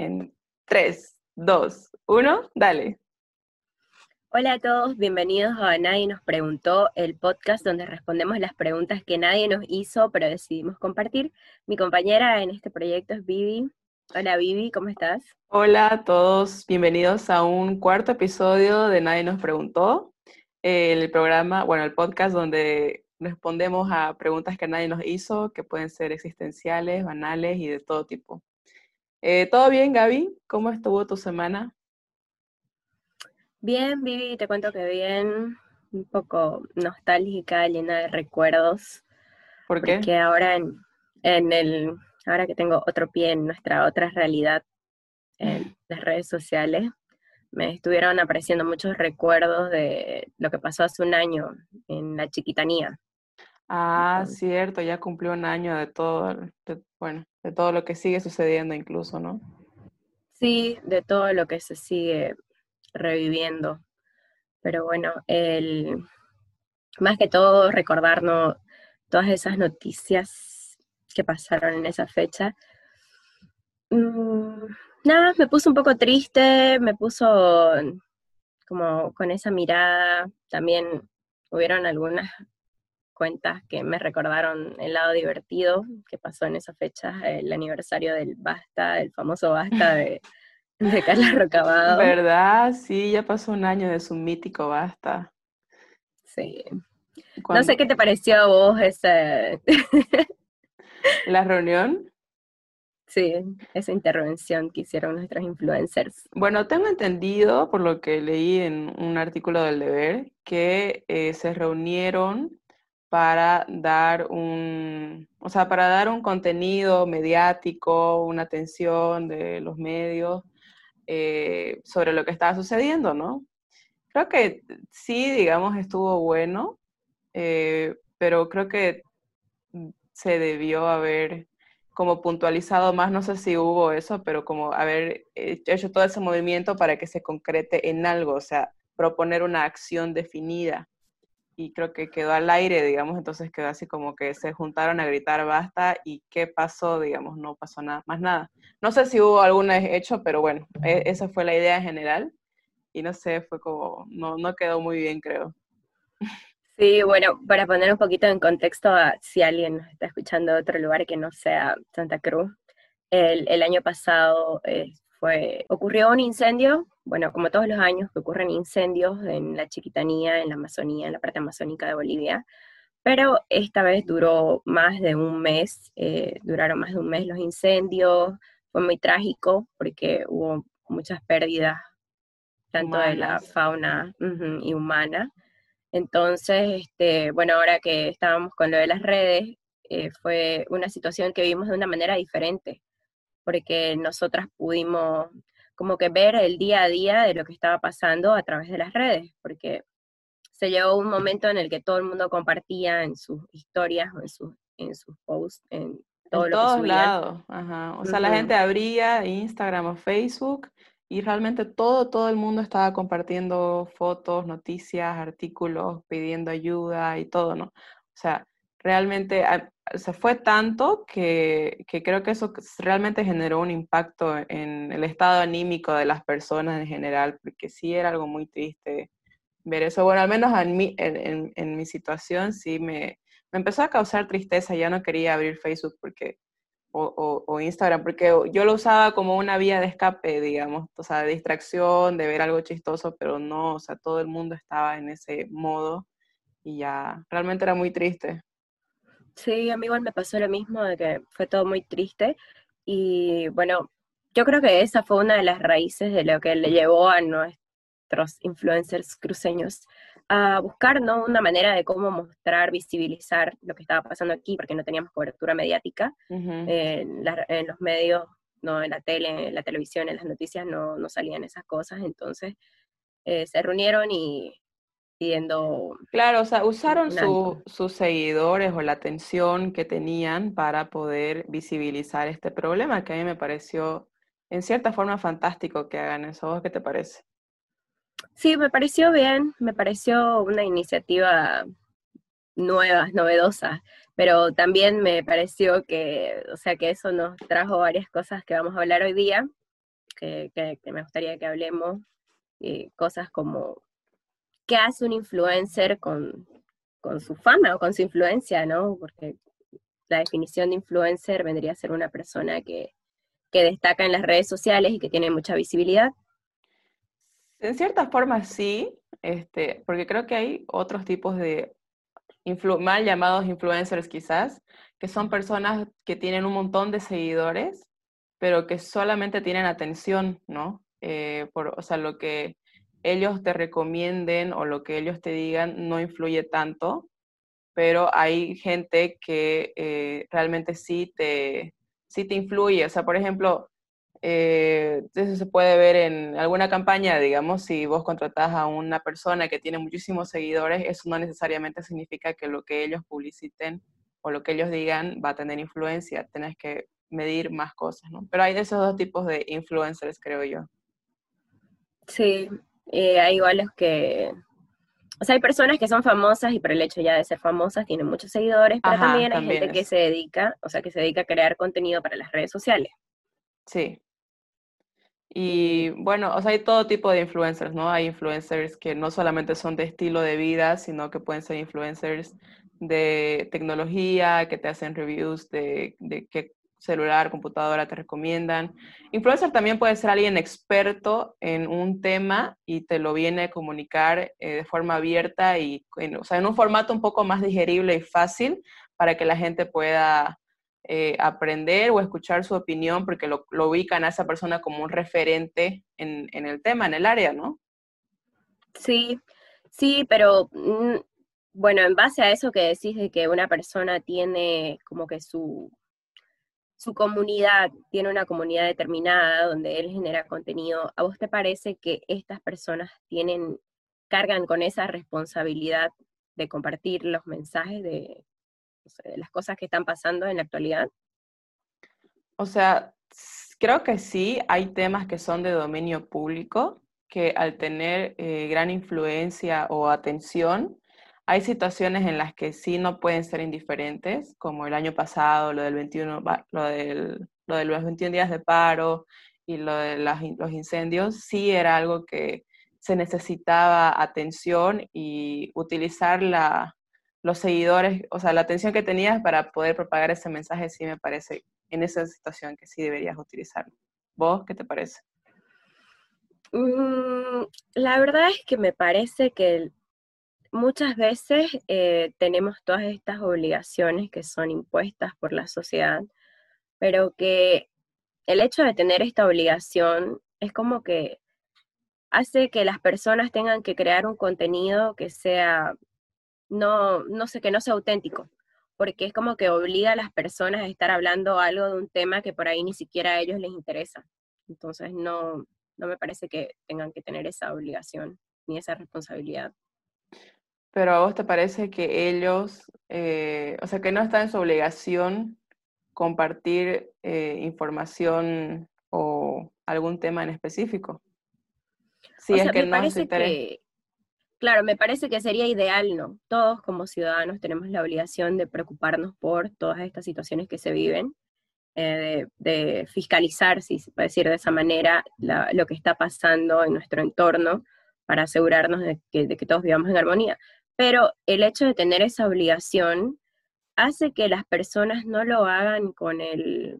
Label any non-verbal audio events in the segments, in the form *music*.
En 3, 2, 1, dale. Hola a todos, bienvenidos a Nadie nos preguntó, el podcast donde respondemos las preguntas que nadie nos hizo, pero decidimos compartir. Mi compañera en este proyecto es Vivi. Hola Vivi, ¿cómo estás? Hola a todos, bienvenidos a un cuarto episodio de Nadie nos preguntó, el programa, bueno, el podcast donde respondemos a preguntas que nadie nos hizo, que pueden ser existenciales, banales y de todo tipo. Eh, ¿Todo bien, Gaby? ¿Cómo estuvo tu semana? Bien, Vivi, te cuento que bien, un poco nostálgica, llena de recuerdos. ¿Por qué? Porque ahora en, en el, ahora que tengo otro pie en nuestra otra realidad, en *laughs* las redes sociales, me estuvieron apareciendo muchos recuerdos de lo que pasó hace un año en la chiquitanía. Ah, cierto, ya cumplió un año de todo, bueno, de todo lo que sigue sucediendo incluso, ¿no? Sí, de todo lo que se sigue reviviendo. Pero bueno, el, más que todo recordarnos todas esas noticias que pasaron en esa fecha. Mm, nada, me puso un poco triste, me puso como con esa mirada. También hubieron algunas cuentas que me recordaron el lado divertido que pasó en esa fecha, el aniversario del Basta, el famoso Basta de, *laughs* de Carla Rocabado. ¿Verdad? Sí, ya pasó un año de su mítico Basta. Sí. No sé qué te pareció a vos esa... *laughs* ¿La reunión? Sí, esa intervención que hicieron nuestros influencers. Bueno, tengo entendido, por lo que leí en un artículo del deber, que eh, se reunieron para dar un, o sea, para dar un contenido mediático, una atención de los medios eh, sobre lo que estaba sucediendo, ¿no? Creo que sí, digamos, estuvo bueno, eh, pero creo que se debió haber como puntualizado más, no sé si hubo eso, pero como haber hecho todo ese movimiento para que se concrete en algo, o sea, proponer una acción definida y creo que quedó al aire, digamos, entonces quedó así como que se juntaron a gritar basta y qué pasó, digamos, no pasó nada, más nada. No sé si hubo algún hecho, pero bueno, e, esa fue la idea general y no sé, fue como, no, no quedó muy bien, creo. Sí, bueno, para poner un poquito en contexto, si alguien está escuchando de otro lugar que no sea Santa Cruz, el, el año pasado eh, fue, ocurrió un incendio, bueno, como todos los años que ocurren incendios en la Chiquitanía, en la Amazonía, en la parte amazónica de Bolivia, pero esta vez duró más de un mes, eh, duraron más de un mes los incendios, fue muy trágico porque hubo muchas pérdidas, tanto de la fauna y humana. Entonces, este, bueno, ahora que estábamos con lo de las redes, eh, fue una situación que vimos de una manera diferente, porque nosotras pudimos como que ver el día a día de lo que estaba pasando a través de las redes, porque se llegó un momento en el que todo el mundo compartía en sus historias o en sus, en sus posts, en todo lo todos que lados, O sea, la gente abría Instagram o Facebook y realmente todo, todo el mundo estaba compartiendo fotos, noticias, artículos, pidiendo ayuda y todo, ¿no? O sea, realmente se fue tanto que, creo que eso realmente generó un impacto en el estado anímico de las personas en general, porque sí era algo muy triste ver eso. Bueno, al menos en mi, en, mi situación sí me, me, empezó a causar tristeza, ya no quería abrir Facebook porque, o, o, Instagram, porque yo lo usaba como una vía de escape, digamos, o sea, de distracción, de ver algo chistoso, pero no, o sea, todo el mundo estaba en ese modo y ya, realmente era muy triste. Sí, a mí igual me pasó lo mismo, de que fue todo muy triste. Y bueno, yo creo que esa fue una de las raíces de lo que le llevó a nuestros influencers cruceños a buscar ¿no? una manera de cómo mostrar, visibilizar lo que estaba pasando aquí, porque no teníamos cobertura mediática en, los medios, no en la tele, en la televisión, en las noticias no, no salían esas cosas. Entonces eh, se reunieron y pidiendo... Claro, o sea, usaron sus seguidores o la atención que tenían para poder visibilizar este problema, que a mí me pareció en cierta forma fantástico que hagan eso. ¿Vos qué te parece? Sí, me pareció bien, me pareció una iniciativa nueva, novedosa, pero también me pareció que, o sea, que eso nos trajo varias cosas que vamos a hablar hoy día, que, me gustaría que hablemos, eh, cosas como qué hace un influencer con, con su fama o con su influencia, ¿no? Porque la definición de influencer vendría a ser una persona que, que destaca en las redes sociales y que tiene mucha visibilidad. En cierta forma sí, este, porque creo que hay otros tipos de mal llamados influencers quizás, que son personas que tienen un montón de seguidores, pero que solamente tienen atención, ¿no? Eh, por, o sea, lo que ellos te recomienden o lo que ellos te digan no influye tanto, pero hay gente que eh, realmente sí te, sí te influye. O sea, por ejemplo, eh, eso se puede ver en alguna campaña, digamos, si vos contratás a una persona que tiene muchísimos seguidores, eso no necesariamente significa que lo que ellos publiciten o lo que ellos digan va a tener influencia, tenés que medir más cosas, ¿no? Pero hay de esos dos tipos de influencers, creo yo. Sí, eh, hay igual los que... O sea, hay personas que son famosas y por el hecho ya de ser famosas tienen muchos seguidores, pero también hay gente que se dedica, o sea, que se dedica a crear contenido para las redes sociales. Sí, y bueno, o sea, hay todo tipo de influencers, ¿no? Hay influencers que no solamente son de estilo de vida, sino que pueden ser influencers de tecnología, que te hacen reviews de, de qué celular, computadora te recomiendan. Influencer también puede ser alguien experto en un tema y te lo viene a comunicar eh, de forma abierta y, o sea, en un formato un poco más digerible y fácil para que la gente pueda eh, aprender o escuchar su opinión porque lo, ubican a esa persona como un referente en, el tema, en el área, ¿no? Sí, sí, pero mm, bueno, en base a eso que decís de que una persona tiene como que su, su comunidad, tiene una comunidad determinada donde él genera contenido, ¿a vos te parece que estas personas tienen, cargan con esa responsabilidad de compartir los mensajes de, las cosas que están pasando en la actualidad? O sea, creo que sí, hay temas que son de dominio público, que al tener eh, gran influencia o atención, hay situaciones en las que sí no pueden ser indiferentes, como el año pasado, lo del 21, lo, del, lo de los 21 días de paro y lo de los incendios, sí era algo que se necesitaba atención y utilizar la, los seguidores, o sea, la atención que tenías para poder propagar ese mensaje, sí me parece en esa situación que sí deberías utilizarlo. ¿Vos qué te parece? Mm, la verdad es que me parece que muchas veces eh, tenemos todas estas obligaciones que son impuestas por la sociedad, pero que el hecho de tener esta obligación es como que hace que las personas tengan que crear un contenido que sea no, no sé, que no sea auténtico, porque es como que obliga a las personas a estar hablando algo de un tema que por ahí ni siquiera a ellos les interesa. Entonces no, no me parece que tengan que tener esa obligación ni esa responsabilidad. Pero a vos te parece que ellos, eh, o sea, que no está en su obligación compartir eh, información o algún tema en específico. Si es que no se que, Claro, me parece que sería ideal, ¿no? Todos como ciudadanos tenemos la obligación de preocuparnos por todas estas situaciones que se viven, eh, de, fiscalizar, si se puede decir de esa manera, lo que está pasando en nuestro entorno para asegurarnos de que, de que todos vivamos en armonía. Pero el hecho de tener esa obligación hace que las personas no lo hagan con el,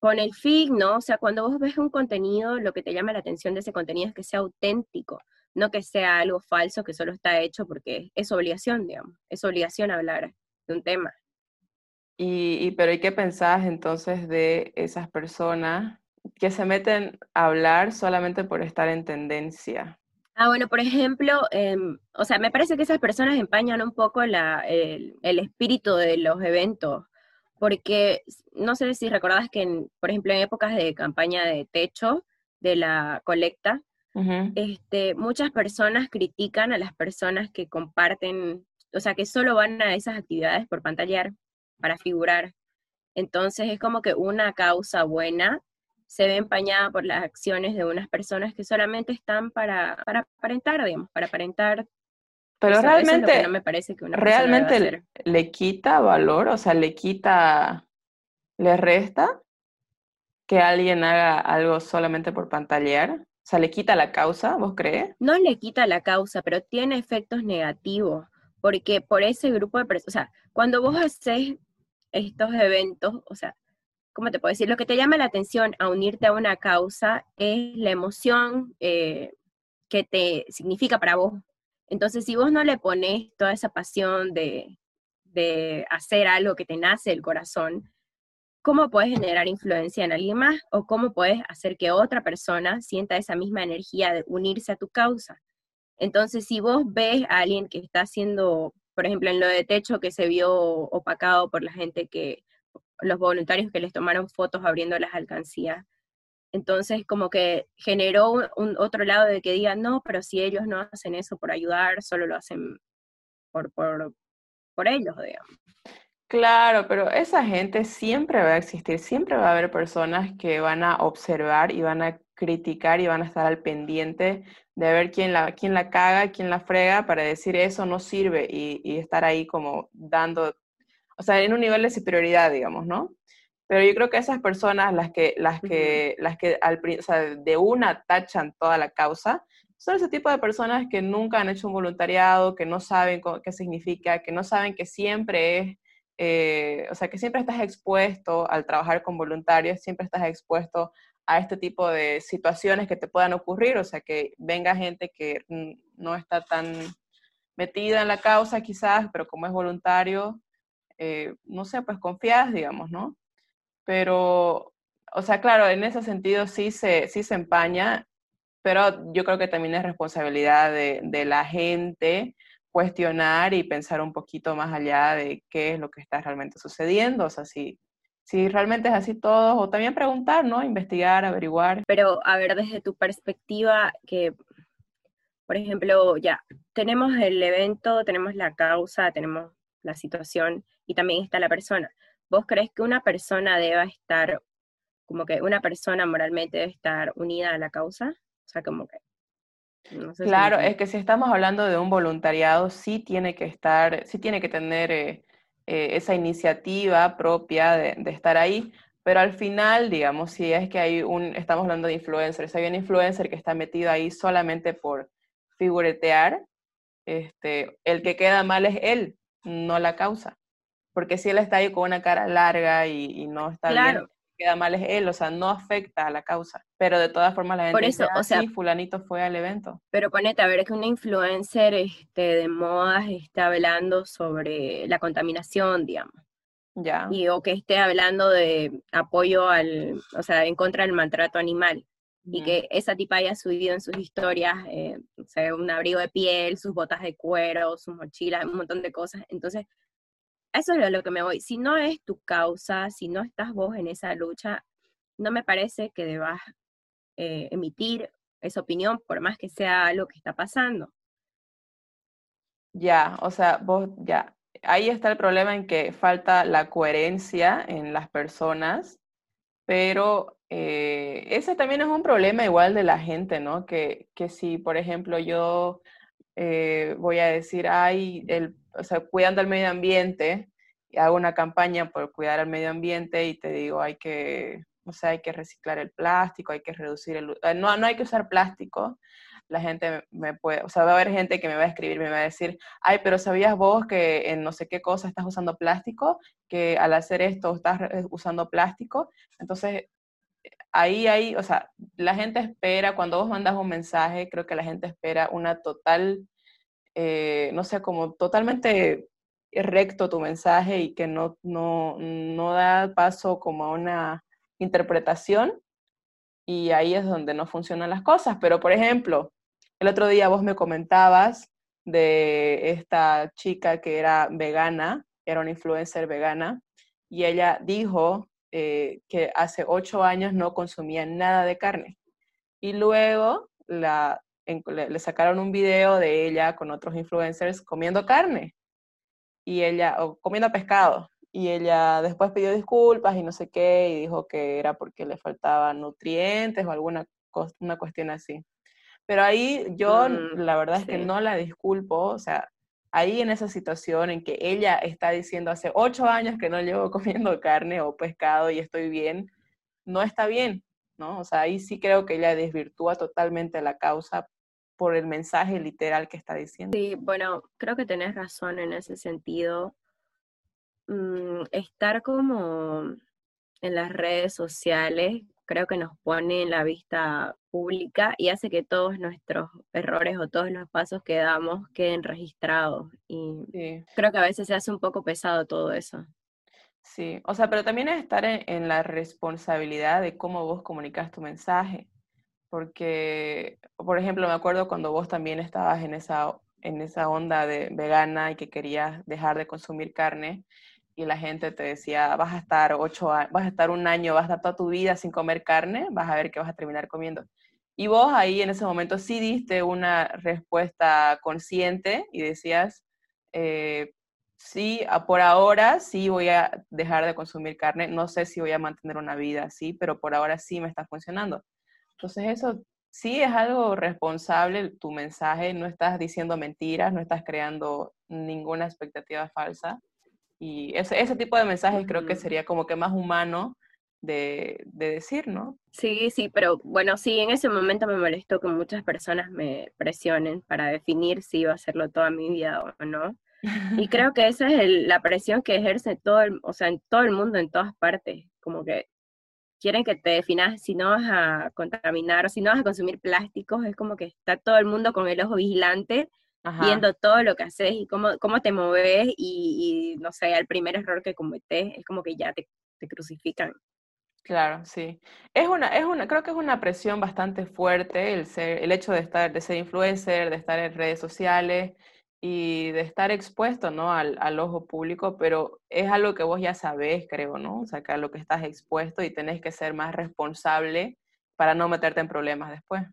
con el fin, ¿no? O sea, cuando vos ves un contenido, lo que te llama la atención de ese contenido es que sea auténtico, no que sea algo falso que solo está hecho porque es obligación, digamos, es obligación hablar de un tema. Y, pero ¿y qué pensás entonces de esas personas que se meten a hablar solamente por estar en tendencia? Ah, bueno, por ejemplo, em, o sea, me parece que esas personas empañan un poco la, el, espíritu de los eventos, porque no sé si recordabas que, por ejemplo, en épocas de campaña de techo, de la colecta, este, muchas personas critican a las personas que comparten, o sea, que solo van a esas actividades por pantallar, para figurar. Entonces es como que una causa buena se ve empañada por las acciones de unas personas que solamente están para, para aparentar, digamos, para aparentar. Pero realmente, no me parece que realmente le quita valor, o sea, le quita, le resta. que alguien haga algo solamente por pantallear? O sea, ¿le quita la causa, vos crees? No le quita la causa, pero tiene efectos negativos, porque por ese grupo de personas, o sea, cuando vos haces estos eventos, o sea, ¿cómo te puedo decir? Lo que te llama la atención a unirte a una causa es la emoción eh, que te significa para vos. Entonces, si vos no le pones toda esa pasión de, de hacer algo que te nace del corazón, ¿cómo puedes generar influencia en alguien más o cómo puedes hacer que otra persona sienta esa misma energía de unirse a tu causa? Entonces, si vos ves a alguien que está haciendo, por ejemplo, en lo de techo que se vio opacado por la gente que, los voluntarios que les tomaron fotos abriendo las alcancías, entonces como que generó un, otro lado de que digan, no, pero si ellos no hacen eso por ayudar, solo lo hacen por, por, por ellos, digamos. Claro, pero esa gente siempre va a existir, siempre va a haber personas que van a observar y van a criticar y van a estar al pendiente de ver quién la, quién la caga, quién la frega para decir eso no sirve y, y estar ahí como dando, o sea, en un nivel de superioridad, digamos, ¿no? Pero yo creo que esas personas, las que, las que, las que al, o sea, de una tachan toda la causa, son ese tipo de personas que nunca han hecho un voluntariado, que no saben qué significa, que no saben que siempre es eh, o sea, que siempre estás expuesto al trabajar con voluntarios, siempre estás expuesto a este tipo de situaciones que te puedan ocurrir, o sea, que venga gente que no está tan metida en la causa quizás, pero como es voluntario, eh, no sé, pues confías, digamos, ¿no? Pero, o sea, claro, en ese sentido sí se, sí se empaña, pero yo creo que también es responsabilidad de, de la gente cuestionar y pensar un poquito más allá de qué es lo que está realmente sucediendo, o sea, si, si realmente es así todo, o también preguntar, ¿no? Investigar, averiguar. Pero, a ver, desde tu perspectiva, que, por ejemplo, ya, tenemos el evento, tenemos la causa, tenemos la situación y también está la persona. ¿Vos crees que una persona deba estar, como que una persona moralmente debe estar unida a la causa? O sea, como que claro, es que si estamos hablando de un voluntariado, sí tiene que estar, sí tiene que tener eh, eh, esa iniciativa propia de, estar ahí, pero al final, digamos, si es que hay un, estamos hablando de influencers, hay un influencer que está metido ahí solamente por figuretear, este, el que queda mal es él, no la causa. Porque si él está ahí con una cara larga y, no está bien, queda mal es él, o sea, no afecta a la causa. Pero de todas formas la gente Por eso, dice, o sea, sí, fulanito fue al evento. Pero ponete a ver que una influencer este, de modas está hablando sobre la contaminación, digamos. Ya. Y o que esté hablando de apoyo al, o sea, en contra del maltrato animal. Y que esa tipa haya subido en sus historias, eh, o sea, un abrigo de piel, sus botas de cuero, sus mochilas, un montón de cosas. Entonces, eso es lo que me voy. Si no es tu causa, si no estás vos en esa lucha, no me parece que debas eh, emitir esa opinión, por más que sea lo que está pasando. Ya, o sea, vos ya, ahí está el problema en que falta la coherencia en las personas, pero eh, ese también es un problema igual de la gente, ¿no? Que, que si, por ejemplo, yo eh, voy a decir, ay, el o sea, cuidando el medio ambiente, y hago una campaña por cuidar el medio ambiente y te digo, hay que, o sea, hay que reciclar el plástico, hay que reducir el... Eh, no, no hay que usar plástico, la gente me puede, o sea, va a haber gente que me va a escribir, me va a decir, ay, pero ¿sabías vos que en no sé qué cosa estás usando plástico? Que al hacer esto estás usando plástico. Entonces, ahí, ahí, o sea, la gente espera, cuando vos mandas un mensaje, creo que la gente espera una total eh, no sé, como totalmente recto tu mensaje y que no, no, no da paso como a una interpretación y ahí es donde no funcionan las cosas. Pero, por ejemplo, el otro día vos me comentabas de esta chica que era vegana, era una influencer vegana, y ella dijo eh, que hace ocho años no consumía nada de carne. Y luego la le, sacaron un video de ella con otros influencers comiendo carne y ella, o comiendo pescado. Y ella después pidió disculpas y no sé qué, y dijo que era porque le faltaban nutrientes o alguna una cuestión así. Pero ahí yo, mm, la verdad es que no la disculpo, o sea, ahí en esa situación en que ella está diciendo hace ocho años que no llevo *laughs* comiendo carne o pescado y estoy bien, no está bien, ¿no? O sea, ahí sí creo que ella desvirtúa totalmente la causa por el mensaje literal que está diciendo. Sí, bueno, creo que tenés razón en ese sentido. Mm, estar como en las redes sociales creo que nos pone en la vista pública y hace que todos nuestros errores o todos los pasos que damos queden registrados. Y creo que a veces se hace un poco pesado todo eso. Sí, o sea, pero también es estar en, la responsabilidad de cómo vos comunicas tu mensaje. Porque, por ejemplo, me acuerdo cuando vos también estabas en esa, en esa onda de vegana y que querías dejar de consumir carne y la gente te decía, vas a estar ocho vas a estar un año, vas a estar toda tu vida sin comer carne, vas a ver que vas a terminar comiendo. Y vos ahí en ese momento sí diste una respuesta consciente y decías, eh, sí, por ahora sí voy a dejar de consumir carne, no sé si voy a mantener una vida así, pero por ahora sí me está funcionando. Entonces eso sí es algo responsable, tu mensaje, no estás diciendo mentiras, no estás creando ninguna expectativa falsa y ese, ese tipo de mensajes creo que sería como que más humano de, de, decir, ¿no? Sí, sí, pero bueno, sí, en ese momento me molestó que muchas personas me presionen para definir si iba a hacerlo toda mi vida o no. *laughs* Y creo que esa es la presión que ejerce todo, el, o sea, en todo el mundo, en todas partes, como que quieren que te definas si no vas a contaminar o si no vas a consumir plásticos, es como que está todo el mundo con el ojo vigilante viendo todo lo que haces y cómo, cómo te moves y, no sé, el primer error que cometes es como que ya te, te crucifican. Claro, sí. Es una, es una, creo que es una presión bastante fuerte el ser, el hecho de estar, de ser influencer, de estar en redes sociales y de estar expuesto, ¿no? Al, al, ojo público, pero es algo que vos ya sabés, creo, ¿no? O sea, que a lo que estás expuesto y tenés que ser más responsable para no meterte en problemas después.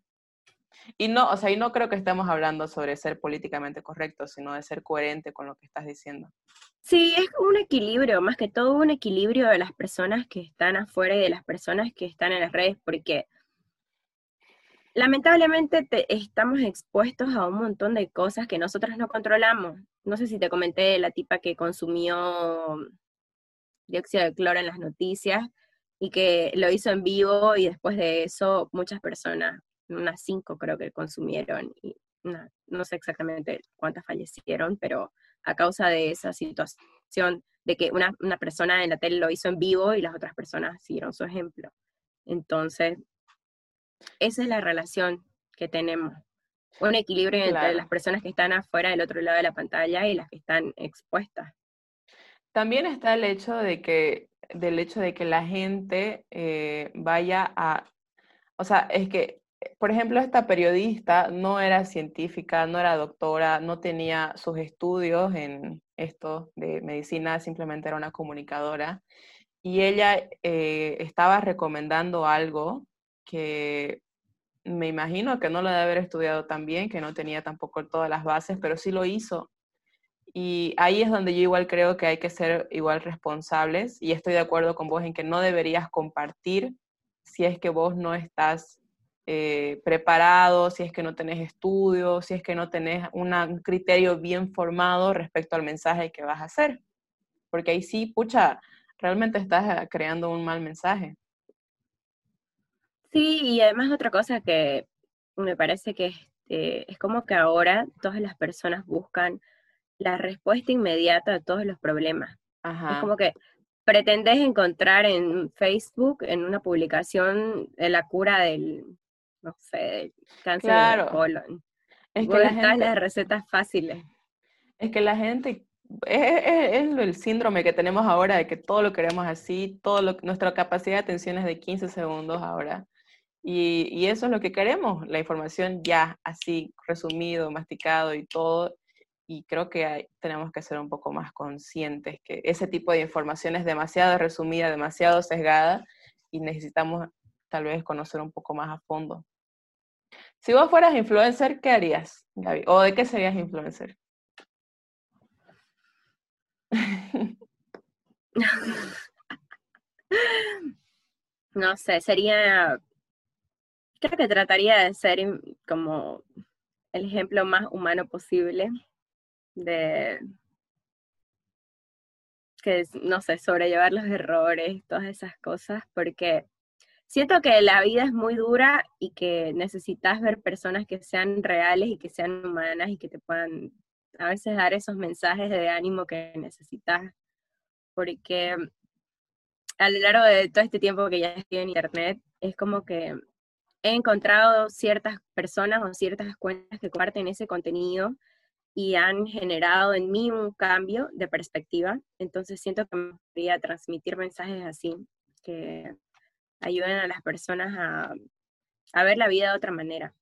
Y no, o sea, y no creo que estemos hablando sobre ser políticamente correcto, sino de ser coherente con lo que estás diciendo. Sí, es un equilibrio, más que todo un equilibrio de las personas que están afuera y de las personas que están en las redes, porque lamentablemente estamos expuestos a un montón de cosas que nosotros no controlamos. No sé si te comenté la tipa que consumió dióxido de cloro en las noticias y que lo hizo en vivo y después de eso muchas personas unas cinco creo que consumieron y no sé exactamente cuántas fallecieron, pero a causa de esa situación de que una, una, persona en la tele lo hizo en vivo y las otras personas siguieron su ejemplo. Entonces, esa es la relación que tenemos. Un equilibrio entre las personas que están afuera del otro lado de la pantalla y las que están expuestas. También está el hecho de que, del hecho de que la gente eh, vaya a, o sea, es que por ejemplo, esta periodista no era científica, no era doctora, no tenía sus estudios en esto de medicina, simplemente era una comunicadora. Y ella eh, estaba recomendando algo que me imagino que no lo debe haber estudiado tan bien, que no tenía tampoco todas las bases, pero sí lo hizo. Y ahí es donde yo igual creo que hay que ser igual responsables y estoy de acuerdo con vos en que no deberías compartir si es que vos no estás eh, preparado, si es que no tenés estudios, si es que no tenés un criterio bien formado respecto al mensaje que vas a hacer. Porque ahí sí, pucha, realmente estás creando un mal mensaje. Sí, y además otra cosa que me parece que este, es como que ahora todas las personas buscan la respuesta inmediata a todos los problemas. Es como que pretendes encontrar en Facebook, en una publicación, la cura del, no sé, cáncer de colon. Es que la gente, las recetas fáciles. Es que la gente, es, el síndrome que tenemos ahora de que todo lo queremos así, todo lo, nuestra capacidad de atención es de 15 segundos ahora. Y, eso es lo que queremos, la información ya así, resumido, masticado y todo. Y creo que tenemos que ser un poco más conscientes que ese tipo de información es demasiado resumida, demasiado sesgada y necesitamos tal vez conocer un poco más a fondo. Si vos fueras influencer, ¿qué harías, Gaby? ¿O de qué serías influencer? *laughs* No sé, sería, creo que trataría de ser como el ejemplo más humano posible de que, no sé, sobrellevar los errores, todas esas cosas, porque siento que la vida es muy dura y que necesitas ver personas que sean reales y que sean humanas y que te puedan a veces dar esos mensajes de ánimo que necesitas, porque a lo largo de todo este tiempo que ya estoy en internet, es como que he encontrado ciertas personas o ciertas cuentas que comparten ese contenido y han generado en mí un cambio de perspectiva. Entonces siento que me gustaría transmitir mensajes así, que ayuden a las personas a, a ver la vida de otra manera,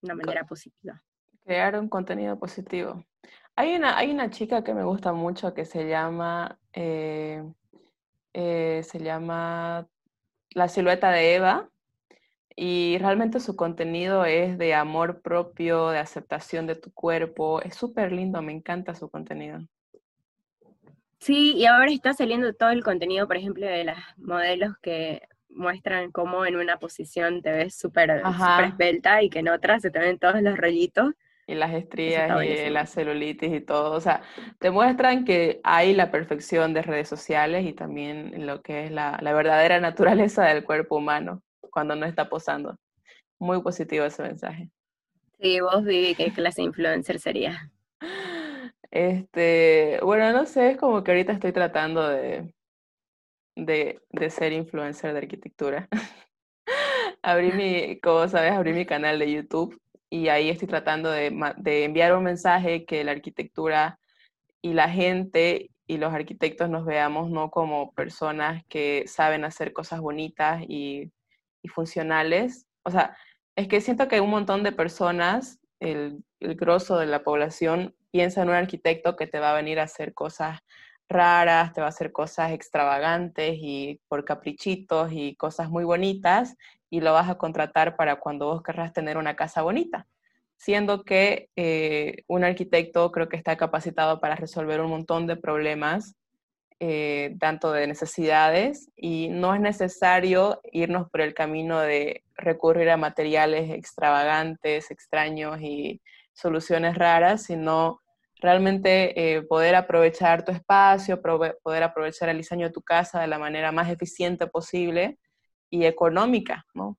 de una manera positiva. Crear un contenido positivo. Hay una, hay una chica que me gusta mucho que se llama, eh, eh, se llama La silueta de Eva y realmente su contenido es de amor propio, de aceptación de tu cuerpo. Es súper lindo, me encanta su contenido. Sí, y ahora está saliendo todo el contenido, por ejemplo, de las modelos que muestran cómo en una posición te ves súper esbelta y que en otra se te ven todos los rollitos. Y las estrías y la celulitis y todo. O sea, te muestran que hay la perfección de redes sociales y también lo que es la, la verdadera *laughs* naturaleza del cuerpo humano cuando no está posando. Muy positivo ese mensaje. Sí, vos Vivi, ¿qué clase de influencer sería? Este, bueno, no sé, es como que ahorita estoy tratando de, de, de ser influencer de arquitectura. *laughs* abrí mi, como sabes, abrí mi canal de YouTube y ahí estoy tratando de, de, enviar un mensaje que la arquitectura y la gente y los arquitectos nos veamos no como personas que saben hacer cosas bonitas y, funcionales. O sea, es que siento que un montón de personas, el, el grosso de la población, piensa en un arquitecto que te va a venir a hacer cosas raras, te va a hacer cosas extravagantes y por caprichitos y cosas muy bonitas y lo vas a contratar para cuando vos querrás tener una casa bonita, siendo que eh, un arquitecto creo que está capacitado para resolver un montón de problemas, eh, tanto de necesidades, y no es necesario irnos por el camino de recurrir a materiales extravagantes, extraños y soluciones raras, sino realmente eh, poder aprovechar tu espacio, poder aprovechar el diseño de tu casa de la manera más eficiente posible y económica, ¿no?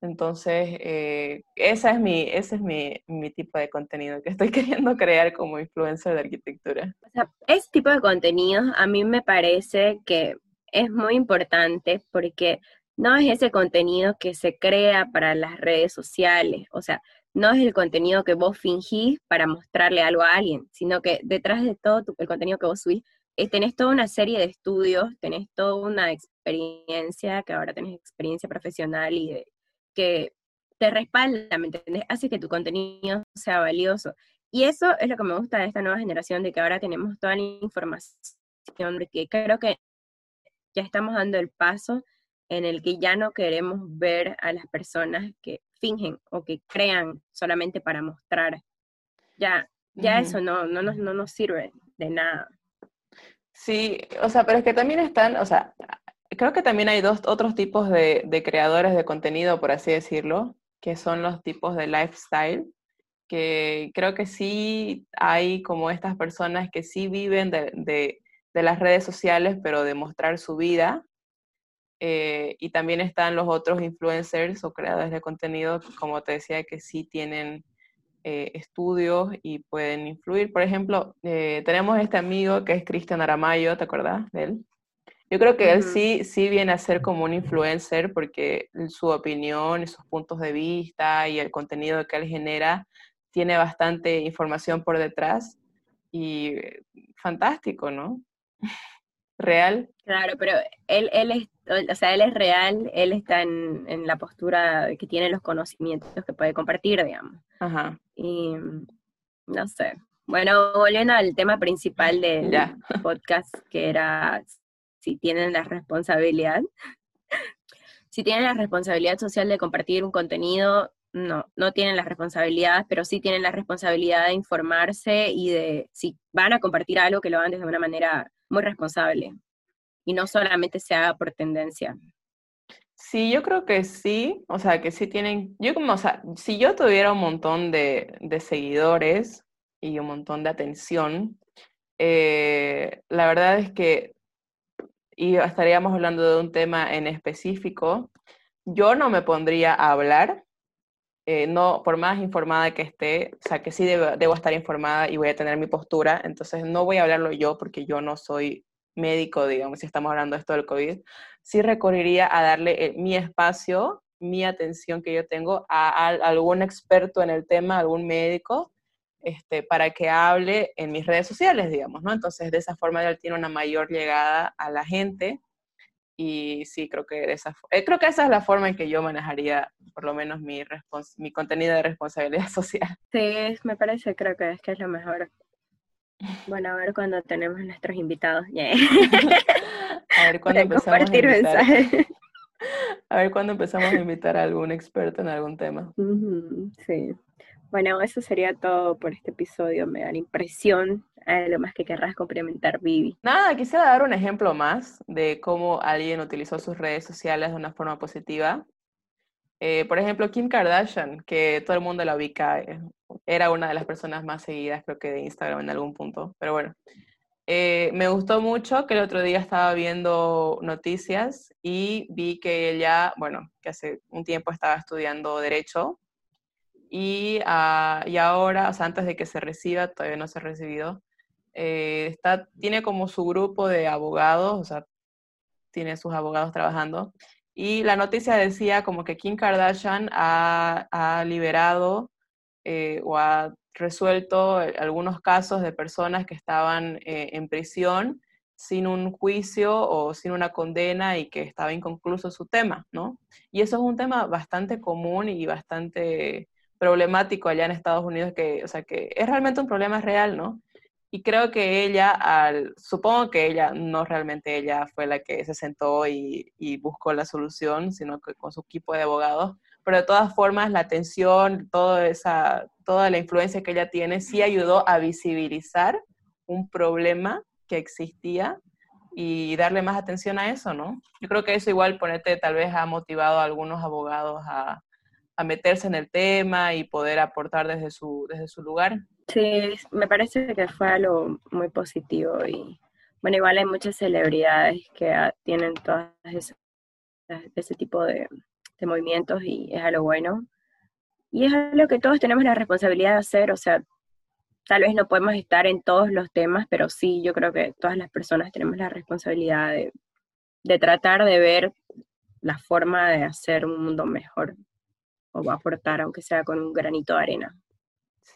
Entonces, eh, esa es mi, ese es mi, mi, tipo de contenido que estoy *laughs* queriendo crear como influencer de arquitectura. O sea, ese tipo de contenido a mí me parece que es muy importante porque no es ese contenido que se crea para las redes sociales, o sea, no es el contenido que vos fingís para mostrarle algo a alguien, sino que detrás de todo el contenido que vos subís, eh, tenés toda una serie de estudios, tenés toda una experiencia, que ahora tenés experiencia profesional y de, que te respalda, ¿me entendés? Hace que tu contenido sea valioso. Y eso es lo que me gusta de esta nueva generación, de que ahora tenemos toda la información, de que creo que ya estamos dando el paso en el que ya no queremos ver a las personas que fingen o que crean solamente para mostrar. Ya, ya eso no, no, nos, no nos sirve de nada. Sí, o sea, pero es que también están, o sea, creo que también hay dos otros tipos de, de creadores de contenido, por así decirlo, que son los tipos de lifestyle, que creo que sí hay como estas personas que sí viven de, de, de las redes sociales, pero de mostrar su vida, eh, y también están los otros influencers o creadores de contenido, como te decía, que sí tienen eh, estudios y pueden influir. Por ejemplo, eh, tenemos este amigo que es Cristian Aramayo, ¿te acuerdas de él? Yo creo que él sí, sí viene a ser como un influencer porque su opinión y sus puntos de vista y el contenido que él genera tiene bastante información por detrás y fantástico, ¿no? *laughs* Real. Claro, pero él, él es o sea, él es real, él está en, en, la postura que tiene los conocimientos que puede compartir, digamos. Ajá. Y no sé. Bueno, volviendo al tema principal *laughs* del podcast, que era si tienen la responsabilidad. *laughs* si tienen la responsabilidad social de compartir un contenido, no, no tienen la responsabilidad, pero sí tienen la responsabilidad de informarse y de, si van a compartir algo, que lo hagan de una manera muy responsable y no solamente se haga por tendencia. Sí, yo creo que sí, o sea, que sí tienen, yo como, o sea, si yo tuviera un montón de, de seguidores y un montón de atención, eh, la verdad es que y estaríamos hablando de un tema en específico, yo no me pondría a hablar, eh, no, por más informada que esté, o sea, que sí debo, estar informada y voy a tener mi postura, entonces no voy a hablarlo yo porque yo no soy médico, digamos, si estamos hablando de esto del COVID, sí recurriría a darle eh, mi espacio, mi atención que yo tengo a, algún experto en el tema, algún médico, este, para que hable en mis redes sociales, digamos, ¿no? Entonces, de esa forma él tiene una mayor llegada a la gente y sí, creo que, esa, eh, creo que esa es la forma en que yo manejaría por lo menos mi, mi contenido de responsabilidad *laughs* social. Sí, me parece, creo que es que es lo mejor. Bueno, a ver cuando tenemos nuestros invitados. *laughs* *laughs* a ver cuando empezamos a invitar, A ver cuando empezamos a invitar a algún experto en algún tema. sí. Bueno, eso sería todo por este episodio. Me da la impresión, lo más que querrás complementar, Vivi. Nada, quisiera dar un ejemplo más de cómo alguien utilizó sus redes sociales de una forma positiva. Eh, por ejemplo, Kim Kardashian, que todo el mundo la ubica, eh, era una de las personas más seguidas, creo que de Instagram en algún punto. Pero bueno, eh, me gustó mucho que el otro día estaba viendo noticias y vi que ella, bueno, que hace un tiempo estaba estudiando Derecho y, ah, y ahora, antes de que se reciba, todavía no se ha recibido, eh, está, tiene como su grupo de abogados, o sea, tiene sus abogados trabajando. Y la noticia decía como que Kim Kardashian ha, ha liberado eh, o ha resuelto algunos casos de personas que estaban eh, en prisión sin un juicio o sin una condena y que estaba inconcluso su tema, ¿no? Y eso es un tema bastante común y bastante problemático allá en Estados Unidos, que, o sea, que es realmente un problema real, ¿no? Y creo que ella, al, supongo que ella, no realmente ella fue la que se sentó y, y, buscó la solución, sino que con su equipo de abogados, pero de todas formas la atención, toda, esa, toda la influencia que ella tiene, sí ayudó a visibilizar un problema que existía y darle más atención a eso, ¿no? Yo creo que eso igual, ponerte, tal vez ha motivado a algunos abogados a, a meterse en el tema y poder aportar desde su, desde su lugar. Sí, me parece que fue algo muy positivo y bueno, igual hay muchas celebridades que tienen todas ese tipo de, de movimientos y es algo bueno. Y es algo que todos tenemos la responsabilidad de hacer, o sea, tal vez no podemos estar en todos los temas, pero sí, yo creo que todas las personas tenemos la responsabilidad de, de tratar de ver la forma de hacer un mundo mejor o aportar, aunque sea con un granito de arena.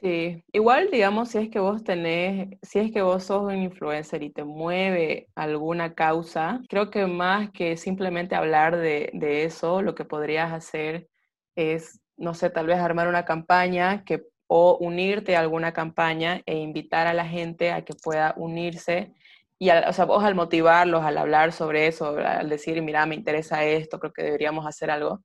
Sí, igual digamos, si es que vos tenés, si es que vos sos un influencer y te mueve alguna causa, creo que más que simplemente hablar de, de eso, lo que podrías hacer es, no sé, tal vez armar una campaña que, o unirte a alguna campaña e invitar a la gente a que pueda unirse y al, o sea, vos al motivarlos, al hablar sobre eso, al decir, mira, me interesa esto, creo que deberíamos hacer algo,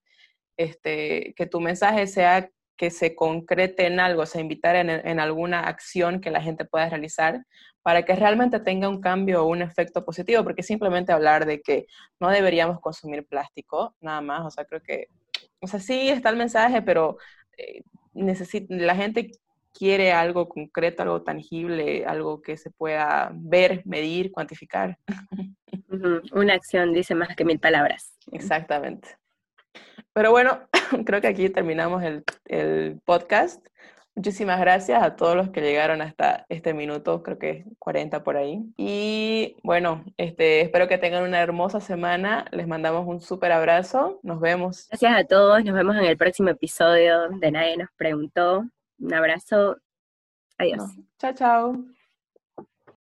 este, que tu mensaje sea que se concrete en algo, o sea, invitar en, alguna acción que la gente pueda realizar para que realmente tenga un cambio o un efecto positivo, porque simplemente hablar de que no deberíamos consumir plástico, nada más, o sea, creo que, o sea, sí está el mensaje, pero eh, la gente quiere algo concreto, algo tangible, algo que se pueda ver, medir, cuantificar. *laughs* Una acción dice más que mil palabras. Exactamente. Pero bueno, *laughs* creo que aquí terminamos el, el, podcast. Muchísimas gracias a todos los que llegaron hasta este minuto, creo que 40 por ahí. Y bueno, este, espero que tengan una hermosa semana. Les mandamos un súper abrazo. Nos vemos. Gracias a todos. Nos vemos en el próximo episodio de Nadie nos preguntó. Un abrazo. Adiós. Chao, chao.